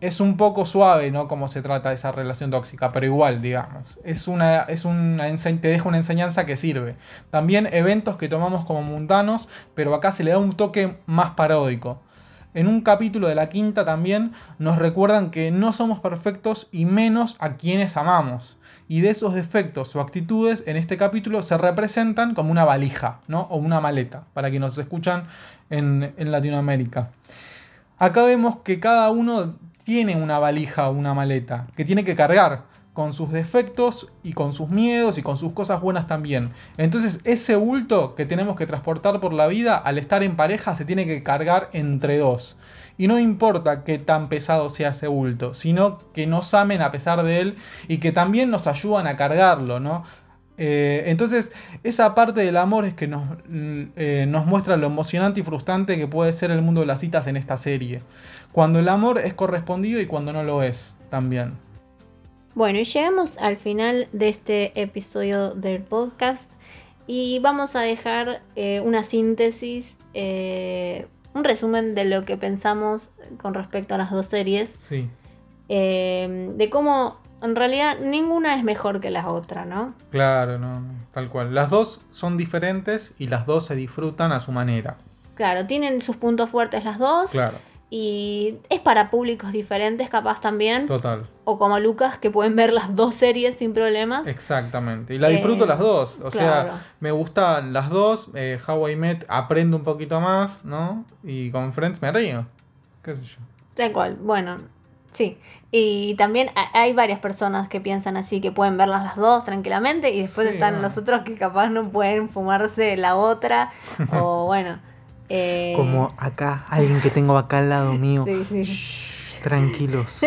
es un poco suave, ¿no? Cómo se trata esa relación tóxica, pero igual, digamos. Es una, es una te deja una enseñanza que sirve. También eventos que tomamos como mundanos, pero acá se le da un toque más paródico. En un capítulo de la quinta también nos recuerdan que no somos perfectos y menos a quienes amamos. Y de esos defectos o actitudes en este capítulo se representan como una valija, ¿no? O una maleta, para quienes nos escuchan en, en Latinoamérica. Acá vemos que cada uno tiene una valija o una maleta que tiene que cargar con sus defectos y con sus miedos y con sus cosas buenas también. Entonces ese bulto que tenemos que transportar por la vida al estar en pareja se tiene que cargar entre dos. Y no importa qué tan pesado sea ese bulto, sino que nos amen a pesar de él y que también nos ayudan a cargarlo, ¿no? Eh, entonces, esa parte del amor es que nos, eh, nos muestra lo emocionante y frustrante que puede ser el mundo de las citas en esta serie. Cuando el amor es correspondido y cuando no lo es también. Bueno, y llegamos al final de este episodio del podcast y vamos a dejar eh, una síntesis, un resumen de lo que pensamos con respecto a las dos series. Sí. de cómo en realidad ninguna es mejor que la otra, ¿no? Claro, no, tal cual. Las dos son diferentes y las dos se disfrutan a su manera. Claro, tienen sus puntos fuertes las dos. Claro, Y es para públicos diferentes, capaz también. total. O como Lucas, que pueden ver las dos series sin problemas. Exactamente. Y la disfruto Eh, las dos. O claro. sea, me gustan las dos. Eh, How I Met aprendo un poquito más, ¿no? Y con Friends me río. ¿Qué sé yo? Tal cual, bueno, sí. Y también ha- hay varias personas que piensan así, que pueden verlas las dos tranquilamente, y después Sí, están no. los otros que capaz no pueden fumarse la otra, o bueno. eh, Como acá, alguien que tengo acá al lado mío. sí, sí. Shh, tranquilos.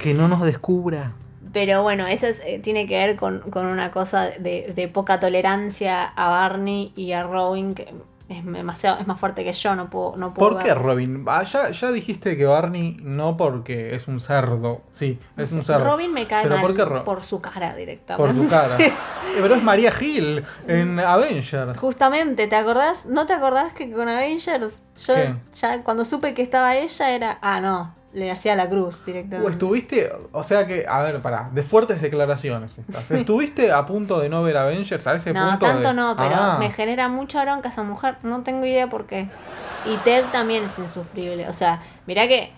que no nos descubra. Pero bueno, eso es, eh, tiene que ver con, con una cosa de, de poca tolerancia a Barney y a Robin, que es demasiado, es más fuerte que yo, no puedo, no puedo ¿Por qué. Robin? Ah, ya, ya dijiste que Barney no porque es un cerdo. Sí, es un cerdo. Robin me cae Pero mal ¿por qué Ro- por su cara directamente. Por su cara. Eh, Pero es María Hill en Avengers. Justamente, ¿te acordás? ¿No te acordás que con Avengers yo ¿Qué? ya cuando supe que estaba ella era, ah, no, le hacía la cruz directamente. Uh, estuviste, o sea que, a ver, pará, de fuertes declaraciones estás. ¿Estuviste a punto de no ver Avengers a ese no, punto? tanto de- no, pero Ah, me genera mucha bronca esa mujer, no tengo idea por qué. Y Ted también es insufrible, o sea, mirá que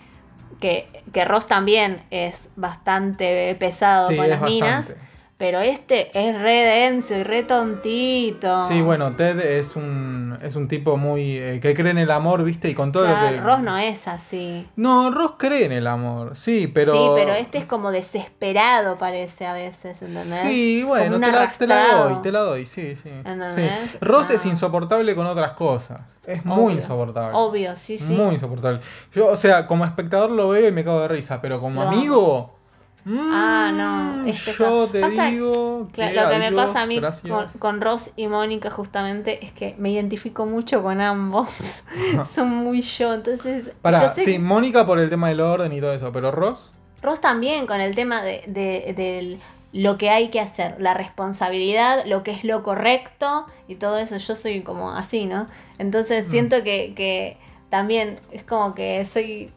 que, que Ross también es bastante pesado Sí, con las minas, bastante. Pero este es re denso y re tontito. Sí, bueno, Ted es un, es un tipo muy. eh, que cree en el amor, ¿viste? Y con todo Claro, lo que. Ross no es así. No, Ross cree en el amor, sí, pero. Sí, pero este es como desesperado parece a veces, ¿entendés? Sí, bueno, te la, te la doy, te la doy, sí, sí. ¿Entendés? sí. Ross es No. insoportable con otras cosas. Es muy insoportable. Obvio, sí, sí. Muy insoportable. Yo, o sea, como espectador lo veo y me cago de risa, pero como amigo. Ah, no, mm, es Yo te Pasa- digo. Que lo que me pasa a mí con, con Ross y Mónica justamente es que me identifico mucho con ambos. Son muy yo, entonces Pará, yo sé sí, que- Mónica por el tema del orden y todo eso, pero Ross. Ross también con el tema de, de- lo que hay que hacer, la responsabilidad, lo que es lo correcto y todo eso. Yo soy como así, ¿no? Entonces Mm. siento que, que también es como que soy,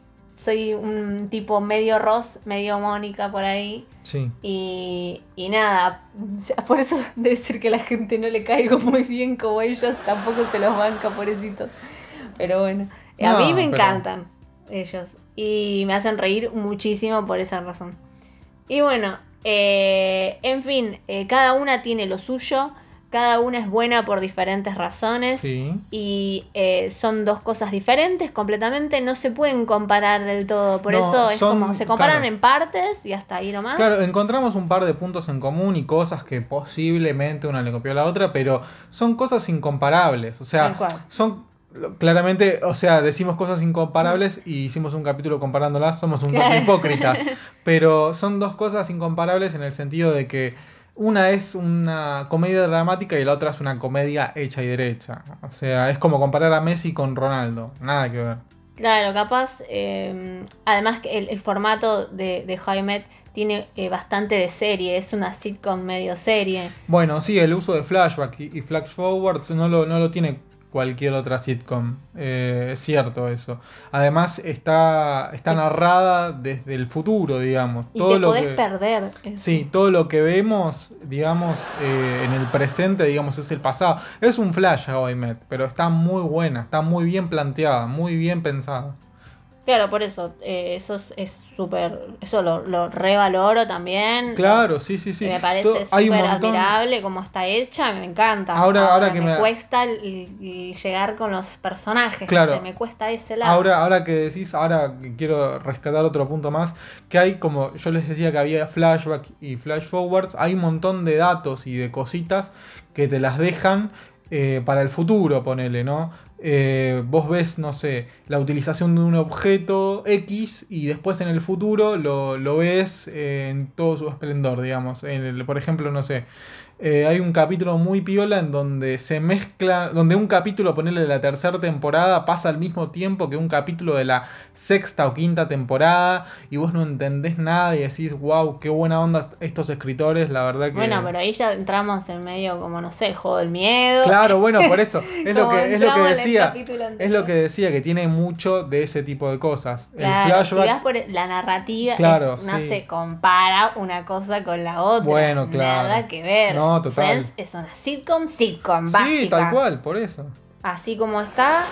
soy un tipo medio Ross, medio Mónica por ahí. Sí. Y, y nada, ya por eso de decir que a la gente no le caigo muy bien como ellos, tampoco se los banca, pobrecitos. Pero bueno, a mí me pero- encantan ellos y me hacen reír muchísimo por esa razón. Y bueno, eh, en fin, eh, cada una tiene lo suyo, cada una es buena por diferentes razones. Sí. Y eh, son dos cosas diferentes completamente, no se pueden comparar del todo. Por No, eso es son- como se comparan claro. en partes y hasta ahí nomás. Claro, encontramos un par de puntos en común y cosas que posiblemente una le copió a la otra, pero son cosas incomparables. O sea, son claramente, o sea, decimos cosas incomparables y hicimos un capítulo comparándolas, somos un poco Claro. hipócritas. Pero son dos cosas incomparables en el sentido de que una es una comedia dramática y la otra es una comedia hecha y derecha. O sea, es como comparar a Messi con Ronaldo. Nada que ver. Claro, capaz, eh, además que el, el formato de, de Met tiene eh, bastante de serie, es una sitcom medio serie. Bueno, sí, el uso de flashback y, y flash forwards no lo, no lo tiene cualquier otra sitcom. Eh, es cierto eso. Además, está, está narrada desde el futuro, digamos. Y todo te lo podés que, perder. eso. Sí, todo lo que vemos, digamos, eh, en el presente, digamos, es el pasado. Es un flash How I Met, pero está muy buena, está muy bien planteada, muy bien pensada. Claro, por eso, eh, eso es- es súper, eso lo, lo revaloro también. Claro, sí, sí, sí. Me parece súper montón- admirable cómo está hecha, me encanta. Ahora- ahora que me, me- cuesta llegar con los personajes, Claro. me cuesta ese lado. Ahora, ahora que decís, ahora quiero rescatar otro punto más, que hay como yo les decía que había flashback y flash forwards, hay un montón de datos y de cositas que te las dejan eh, para el futuro, ponele, ¿no? Eh, vos ves, no sé, la utilización de un objeto X y después en el futuro lo, lo ves en todo su esplendor, digamos. En el- por ejemplo, no sé, eh, hay un capítulo muy piola en donde se mezcla, donde un capítulo, ponerle de la tercera temporada, pasa al mismo tiempo que un capítulo de la sexta o quinta temporada y vos no entendés nada y decís, wow, qué buena onda estos escritores, la verdad que... Bueno, pero ahí ya entramos en medio como, no sé, el juego del miedo. Claro, bueno, por eso, es lo que, es lo que decía, es lo que decía, que tiene mucho de ese tipo de cosas. Claro, el si flashback... vas por la narrativa, Claro, es- no sí. se compara una cosa con la otra. Bueno, claro. Nada que ver. No, total. Friends es una sitcom, sitcom, básica. Sí, tal cual, por eso. Así como está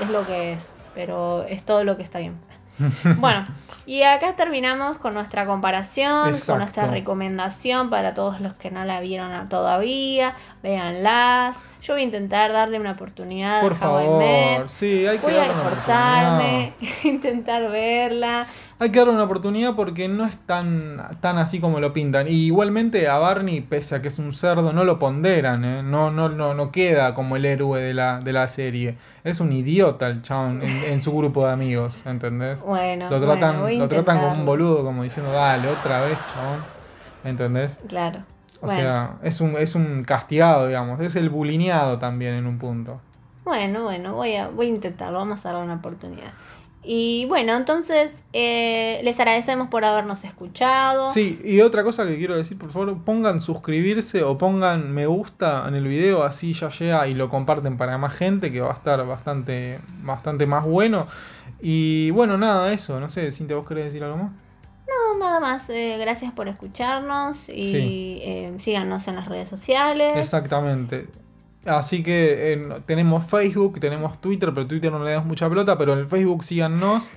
y es lo que es. Pero es todo lo que está bien. bueno, y acá terminamos con nuestra comparación, Exacto. con nuestra recomendación para todos los que no la vieron todavía. Véanlas. Yo voy a intentar darle una oportunidad Por a favor, sí, hay que Voy a esforzarme, intentar verla. Hay que darle una oportunidad porque no es tan, tan así como lo pintan. Y igualmente a Barney, pese a que es un cerdo, no lo ponderan, ¿eh? no, no, no, no queda como el héroe de la, de la serie. Es un idiota el chabón en, en su grupo de amigos, ¿entendés? Bueno, lo tratan, bueno, lo tratan como un boludo, como diciendo, dale, otra vez, chabón. ¿Entendés? Claro. O bueno, sea, es un, es un castigado, digamos. Es el bulineado también en un punto. bueno, bueno, voy a, voy a intentarlo, vamos a darle una oportunidad. Y bueno, entonces eh, les agradecemos por habernos escuchado. Sí, y otra cosa que quiero decir, por favor, pongan suscribirse o pongan me gusta en el video, así ya llega y lo comparten para más gente, que va a estar bastante, bastante más bueno. Y bueno, nada, eso, no sé, Cintia, ¿vos querés decir algo más? No, nada más. eh, gracias por escucharnos y Sí. eh, síganos en las redes sociales. Exactamente. Así que eh, tenemos Facebook, tenemos Twitter, pero Twitter no le damos mucha pelota, pero en el Facebook síganos.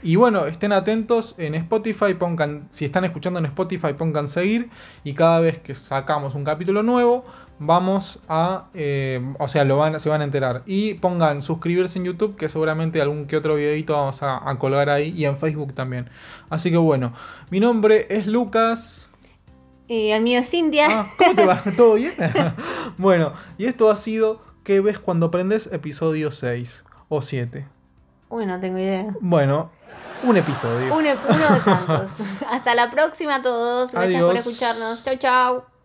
Y bueno, estén atentos en Spotify, pongan, si están escuchando en Spotify, pongan seguir. Y cada vez que sacamos un capítulo nuevo, vamos a, eh, o sea, lo van, se van a enterar. Y pongan suscribirse en YouTube, que seguramente algún que otro videito vamos a, a colgar ahí. Y en Facebook también. Así que bueno, mi nombre es Lucas. Y el mío es Cintia. Ah, ¿cómo te va? ¿Todo bien? bueno, y esto ha sido ¿Qué ves cuando aprendes? Episodio 6 o 7. Uy, no tengo idea. Bueno, un episodio. Uno, uno de tantos. Hasta la próxima a todos. Gracias por escucharnos. Chau, chau.